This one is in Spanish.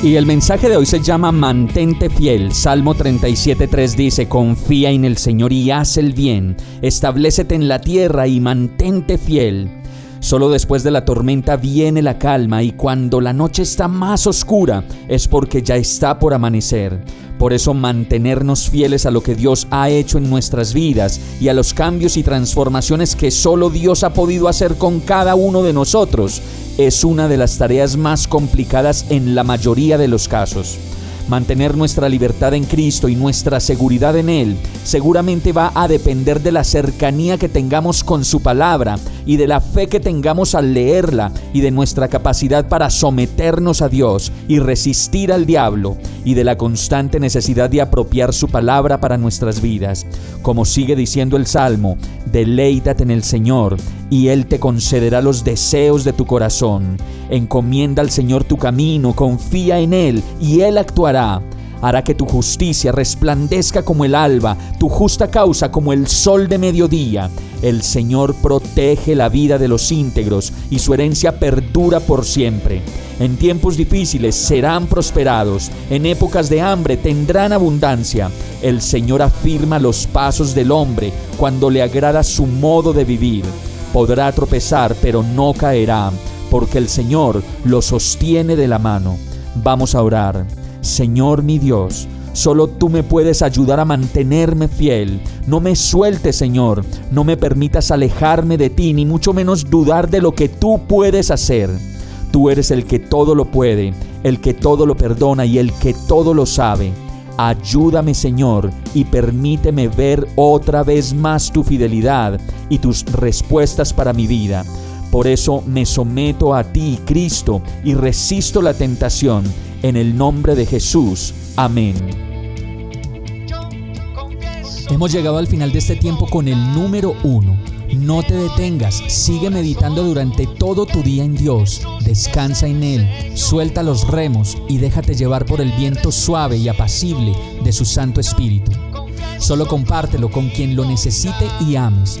Y el mensaje de hoy se llama Mantente fiel. Salmo 37.3 dice, Confía en el Señor y haz el bien. Establecete en la tierra y mantente fiel. Solo después de la tormenta viene la calma y cuando la noche está más oscura es porque ya está por amanecer. Por eso mantenernos fieles a lo que Dios ha hecho en nuestras vidas y a los cambios y transformaciones que solo Dios ha podido hacer con cada uno de nosotros es una de las tareas más complicadas en la mayoría de los casos. Mantener nuestra libertad en Cristo y nuestra seguridad en Él seguramente va a depender de la cercanía que tengamos con su palabra y de la fe que tengamos al leerla y de nuestra capacidad para someternos a Dios y resistir al diablo y de la constante necesidad de apropiar su palabra para nuestras vidas. Como sigue diciendo el Salmo, deleítate en el Señor y Él te concederá los deseos de tu corazón. Encomienda al Señor tu camino, confía en Él y Él actuará. Hará que tu justicia resplandezca como el alba, tu justa causa como el sol de mediodía. El Señor protege la vida de los íntegros y su herencia perdura por siempre. En tiempos difíciles serán prosperados, en épocas de hambre tendrán abundancia. El Señor afirma los pasos del hombre cuando le agrada su modo de vivir. Podrá tropezar, pero no caerá, porque el Señor lo sostiene de la mano. Vamos a orar. Señor mi Dios, Solo tú me puedes ayudar a mantenerme fiel. No me sueltes, Señor. No me permitas alejarme de ti, ni mucho menos dudar de lo que tú puedes hacer. Tú eres el que todo lo puede, el que todo lo perdona y el que todo lo sabe. Ayúdame Señor y permíteme ver otra vez más tu fidelidad y tus respuestas para mi vida. Por eso me someto a ti, Cristo, y resisto la tentación. En el nombre de Jesús. Amén. Hemos llegado al final de este tiempo con el número uno. No te detengas, sigue meditando durante todo tu día en Dios, descansa en Él, suelta los remos y déjate llevar por el viento suave y apacible de su Santo Espíritu. Solo compártelo con quien lo necesite y ames.